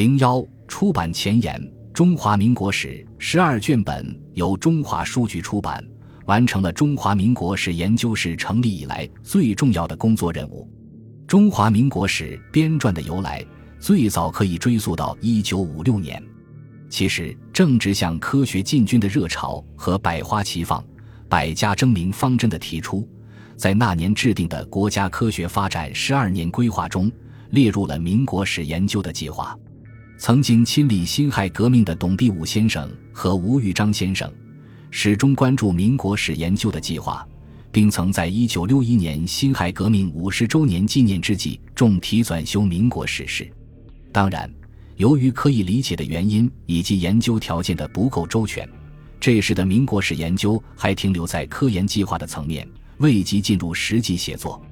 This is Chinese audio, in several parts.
零幺出版前言：中华民国史十二卷本由中华书局出版，完成了中华民国史研究室成立以来最重要的工作任务。中华民国史编撰的由来，最早可以追溯到一九五六年。其实，正值向科学进军的热潮和百花齐放、百家争鸣方针的提出，在那年制定的国家科学发展十二年规划中，列入了民国史研究的计划。曾经亲历辛亥革命的董必武先生和吴玉章先生，始终关注民国史研究的计划，并曾在一九六一年辛亥革命五十周年纪念之际重提纂修民国史事。当然，由于可以理解的原因以及研究条件的不够周全，这时的民国史研究还停留在科研计划的层面，未及进入实际写作。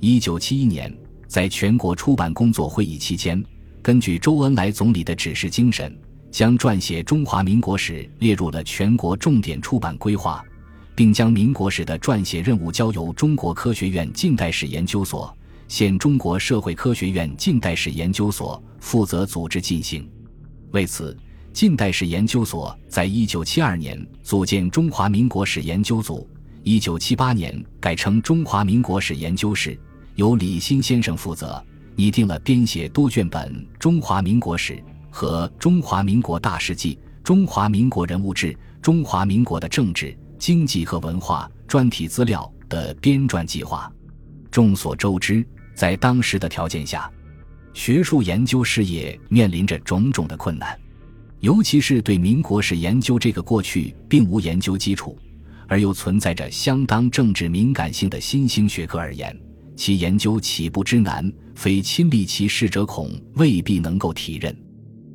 一九七一年，在全国出版工作会议期间。根据周恩来总理的指示精神，将撰写中华民国史列入了全国重点出版规划，并将民国史的撰写任务交由中国科学院近代史研究所（现中国社会科学院近代史研究所）负责组织进行。为此，近代史研究所在一九七二年组建中华民国史研究组，一九七八年改称中华民国史研究室，由李新先生负责。拟定了编写多卷本《中华民国史》和《中华民国大事记》《中华民国人物志》《中华民国的政治、经济和文化专题资料》的编撰计划。众所周知，在当时的条件下，学术研究事业面临着种种的困难，尤其是对民国史研究这个过去并无研究基础，而又存在着相当政治敏感性的新兴学科而言。其研究起步之难，非亲历其事者恐未必能够体认。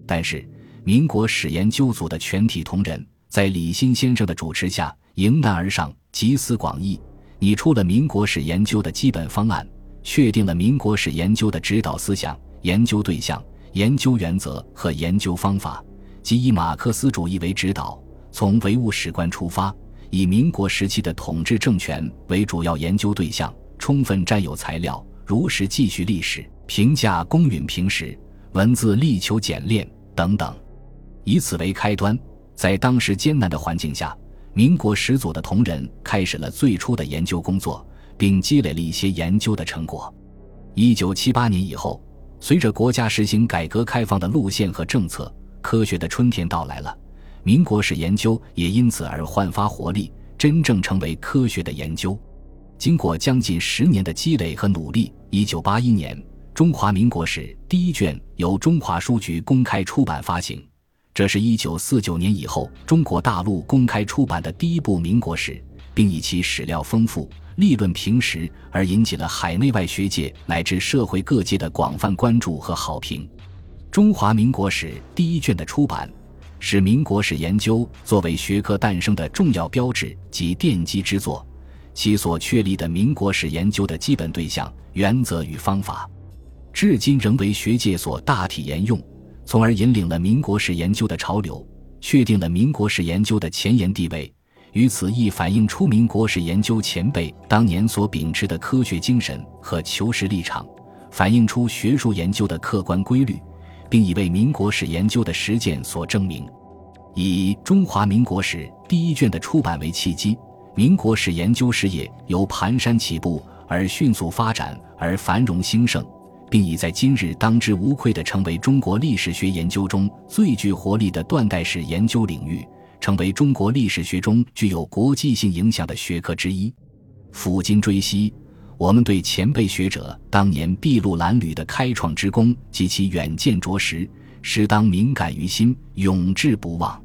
但是，民国史研究组的全体同仁在李新先生的主持下迎难而上，集思广益，拟出了民国史研究的基本方案，确定了民国史研究的指导思想、研究对象、研究原则和研究方法，即以马克思主义为指导，从唯物史观出发，以民国时期的统治政权为主要研究对象。充分占有材料，如实记叙历史，评价公允平实，文字力求简练等等，以此为开端，在当时艰难的环境下，民国始祖的同仁开始了最初的研究工作，并积累了一些研究的成果。一九七八年以后，随着国家实行改革开放的路线和政策，科学的春天到来了，民国史研究也因此而焕发活力，真正成为科学的研究。经过将近十年的积累和努力，一九八一年，《中华民国史》第一卷由中华书局公开出版发行。这是一九四九年以后中国大陆公开出版的第一部民国史，并以其史料丰富、立论平实而引起了海内外学界乃至社会各界的广泛关注和好评。《中华民国史》第一卷的出版，是民国史研究作为学科诞生的重要标志及奠基之作。其所确立的民国史研究的基本对象、原则与方法，至今仍为学界所大体沿用，从而引领了民国史研究的潮流，确定了民国史研究的前沿地位。于此亦反映出民国史研究前辈当年所秉持的科学精神和求实立场，反映出学术研究的客观规律，并已为民国史研究的实践所证明。以《中华民国史》第一卷的出版为契机。民国史研究事业由蹒跚起步而迅速发展而繁荣兴盛，并已在今日当之无愧地成为中国历史学研究中最具活力的断代史研究领域，成为中国历史学中具有国际性影响的学科之一。抚今追昔，我们对前辈学者当年筚路蓝缕的开创之功及其远见卓识，实当敏感于心，永志不忘。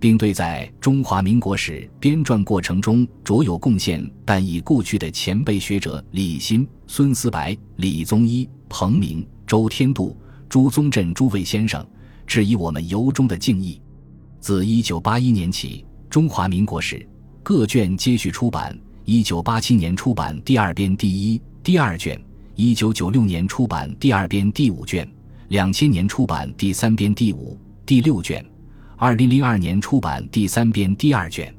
并对在中华民国史编撰过程中卓有贡献但已故去的前辈学者李新、孙思白、李宗一、彭明、周天度、朱宗镇诸位先生，致以我们由衷的敬意。自一九八一年起，中华民国史各卷接续出版。一九八七年出版第二编第一、第二卷；一九九六年出版第二编第五卷；两千年出版第三编第五、第六卷。二零零二年出版第三编第二卷，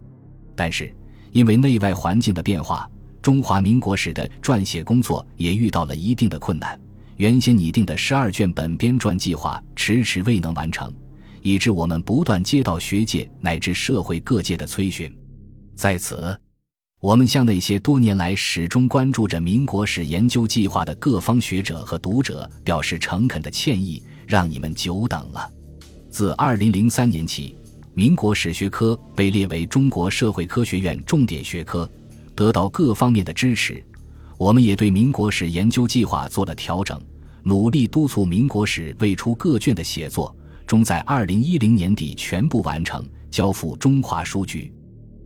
但是因为内外环境的变化，中华民国史的撰写工作也遇到了一定的困难。原先拟定的十二卷本编撰计划迟迟未能完成，以致我们不断接到学界乃至社会各界的催询。在此，我们向那些多年来始终关注着民国史研究计划的各方学者和读者表示诚恳的歉意，让你们久等了。自二零零三年起，民国史学科被列为中国社会科学院重点学科，得到各方面的支持。我们也对民国史研究计划做了调整。努力督促民国史未出各卷的写作，终在二零一零年底全部完成，交付中华书局。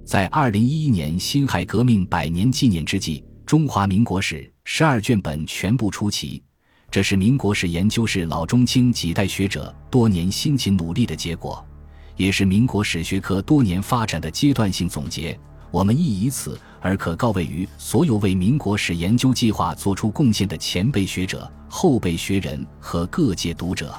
在二零一一年辛亥革命百年纪念之际，中华民国史十二卷本全部出齐。这是民国史研究室老中青几代学者多年辛勤努力的结果，也是民国史学科多年发展的阶段性总结。我们亦以此而可告慰于所有为民国史研究计划做出贡献的前辈学者、后辈学人和各界读者。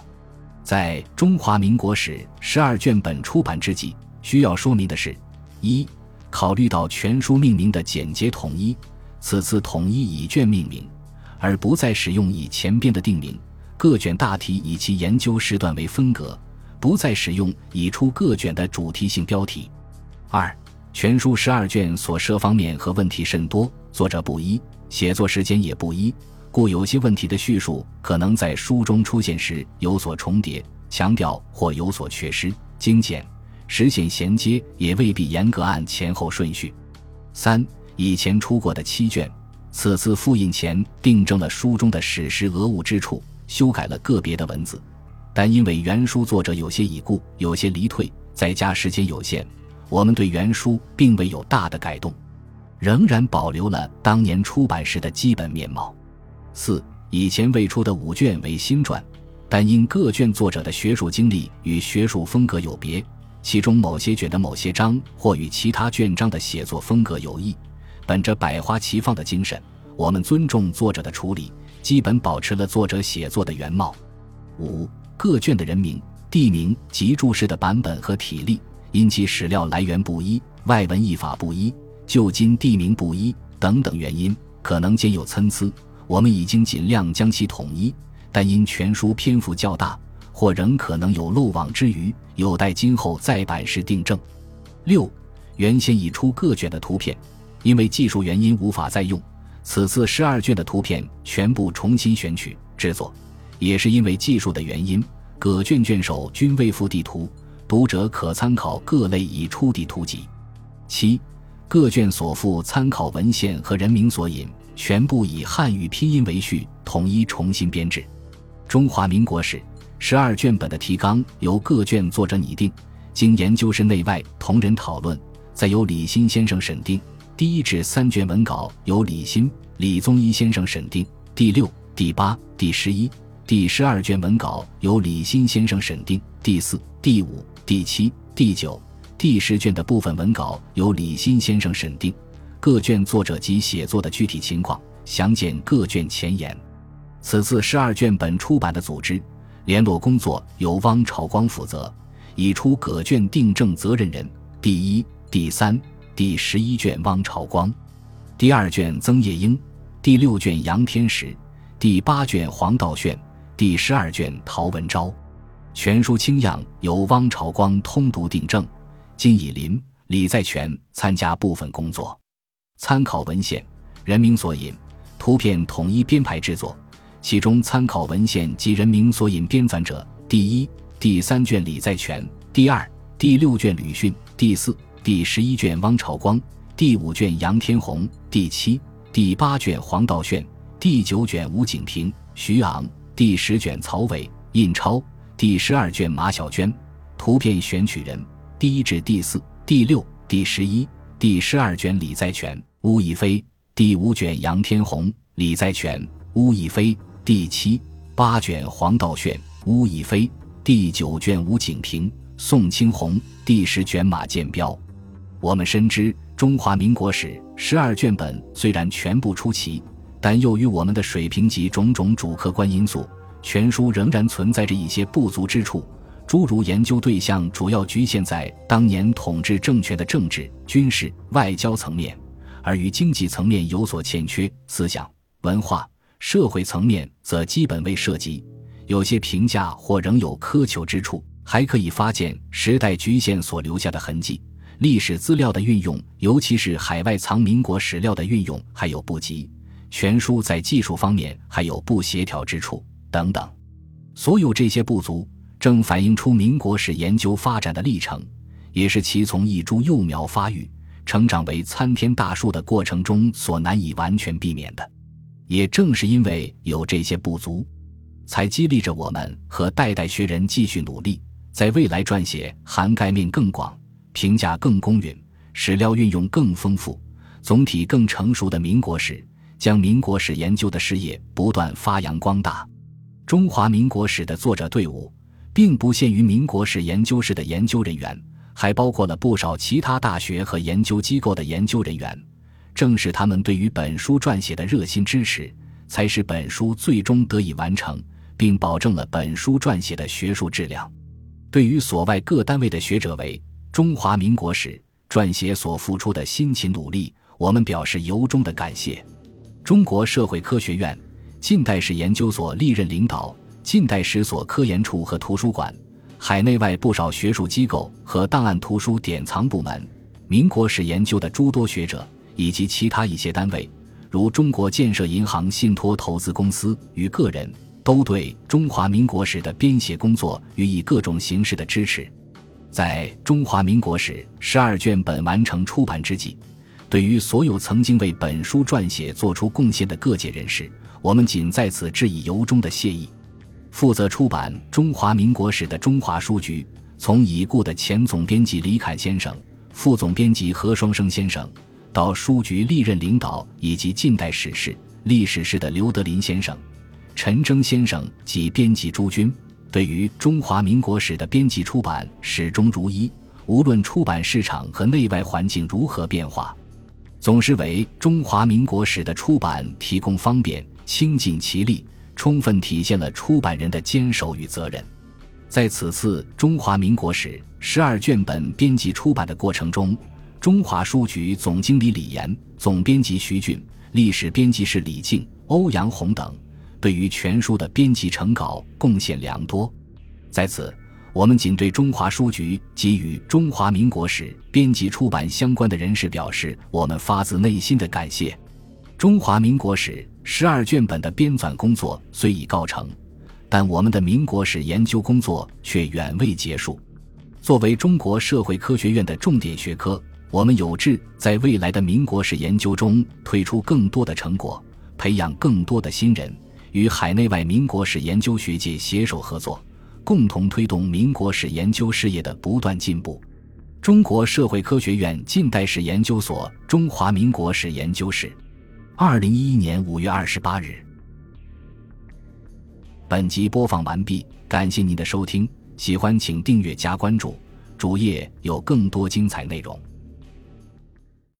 在中华民国史十二卷本出版之际，需要说明的是：一、考虑到全书命名的简洁统一，此次统一以卷命名，而不再使用以前边的定名；各卷大体以其研究时段为分隔，不再使用已出各卷的主题性标题。二、全书十二卷所涉方面和问题甚多，作者不一，写作时间也不一，故有些问题的叙述可能在书中出现时有所重叠、强调或有所缺失。精简实现衔接也未必严格按前后顺序。三以前出过的七卷，此次复印前订正了书中的史实讹误之处，修改了个别的文字，但因为原书作者有些已故，有些离退，在家时间有限。我们对原书并未有大的改动，仍然保留了当年出版时的基本面貌。四以前未出的五卷为新传，但因各卷作者的学术经历与学术风格有别，其中某些卷的某些章或与其他卷章的写作风格有异。本着百花齐放的精神，我们尊重作者的处理，基本保持了作者写作的原貌。五各卷的人名、地名及注释的版本和体例。因其史料来源不一、外文译法不一、旧今地名不一等等原因，可能兼有参差。我们已经尽量将其统一，但因全书篇幅较大，或仍可能有漏网之鱼，有待今后再版时订正。六，原先已出各卷的图片，因为技术原因无法再用，此次十二卷的图片全部重新选取制作，也是因为技术的原因，各卷卷首均未附地图。读者可参考各类已出地图集。七，各卷所附参考文献和人名索引全部以汉语拼音为序，统一重新编制。中华民国史十二卷本的提纲由各卷作者拟定，经研究室内外同仁讨论，再由李新先生审定。第一至三卷文稿由李新、李宗一先生审定。第六、第八、第十一、第十二卷文稿由李新先生审定。第四、第五。第七、第九、第十卷的部分文稿由李新先生审定，各卷作者及写作的具体情况详见各卷前言。此次十二卷本出版的组织联络工作由汪朝光负责，已出各卷订正责任人：第一、第三、第十一卷汪朝光，第二卷曾叶英，第六卷杨天石，第八卷黄道炫，第十二卷陶文昭。全书清样由汪朝光通读订正，金以林、李在全参加部分工作。参考文献、人名索引、图片统一编排制作，其中参考文献及人名索引编纂者：第一、第三卷李在全，第二、第六卷吕迅，第四、第十一卷汪朝光，第五卷杨天红，第七、第八卷黄道炫，第九卷吴景平、徐昂，第十卷曹伟、印钞。第十二卷马小娟，图片选取人第一至第四、第六、第十一、第十二卷李在全、邬以飞，第五卷杨天红、李在全、邬以飞，第七、八卷黄道炫、邬以飞，第九卷吴景平、宋清红，第十卷马建彪。我们深知中华民国史十二卷本虽然全部出齐，但由于我们的水平及种种主客观因素。全书仍然存在着一些不足之处，诸如研究对象主要局限在当年统治政权的政治、军事、外交层面，而于经济层面有所欠缺；思想、文化、社会层面则基本未涉及。有些评价或仍有苛求之处，还可以发现时代局限所留下的痕迹。历史资料的运用，尤其是海外藏民国史料的运用，还有不及。全书在技术方面还有不协调之处等等。所有这些不足，正反映出民国史研究发展的历程，也是其从一株幼苗发育、成长为参天大树的过程中所难以完全避免的。也正是因为有这些不足，才激励着我们和代代学人继续努力，在未来撰写涵盖面更广、评价更公允、史料运用更丰富、总体更成熟的民国史，将民国史研究的事业不断发扬光大。中华民国史的作者队伍，并不限于民国史研究室的研究人员，还包括了不少其他大学和研究机构的研究人员。正是他们对于本书撰写的热心支持，才使本书最终得以完成，并保证了本书撰写的学术质量。对于所外各单位的学者为中华民国史撰写所付出的辛勤努力，我们表示由衷的感谢。中国社会科学院近代史研究所历任领导、近代史所科研处和图书馆、海内外不少学术机构和档案图书典藏部门、民国史研究的诸多学者。以及其他一些单位，如中国建设银行信托投资公司与个人，都对中华民国史的编写工作予以各种形式的支持。在中华民国史十二卷本完成出版之际，对于所有曾经为本书撰写做出贡献的各界人士，我们仅在此致以由衷的谢意。负责出版中华民国史的中华书局，从已故的前总编辑李侃先生、副总编辑何双生先生。到书局历任领导以及近代史事、历史事的刘德林先生、陈征先生及编辑朱军，对于中华民国史的编辑出版始终如一，无论出版市场和内外环境如何变化，总是为中华民国史的出版提供方便，倾尽其力，充分体现了出版人的坚守与责任。在此次中华民国史十二卷本编辑出版的过程中。中华书局总经理李岩、总编辑徐俊、历史编辑室李静、欧阳红等，对于全书的编辑成稿贡献良多。在此，我们仅对中华书局及与中华民国史编辑出版相关的人士表示我们发自内心的感谢。中华民国史十二卷本的编纂工作虽已告成，但我们的民国史研究工作却远未结束。作为中国社会科学院的重点学科，我们有志在未来的民国史研究中推出更多的成果，培养更多的新人，与海内外民国史研究学界携手合作，共同推动民国史研究事业的不断进步。中国社会科学院近代史研究所中华民国史研究室，二零一一年五月二十八日。本集播放完毕，感谢您的收听，喜欢请订阅加关注，主页有更多精彩内容。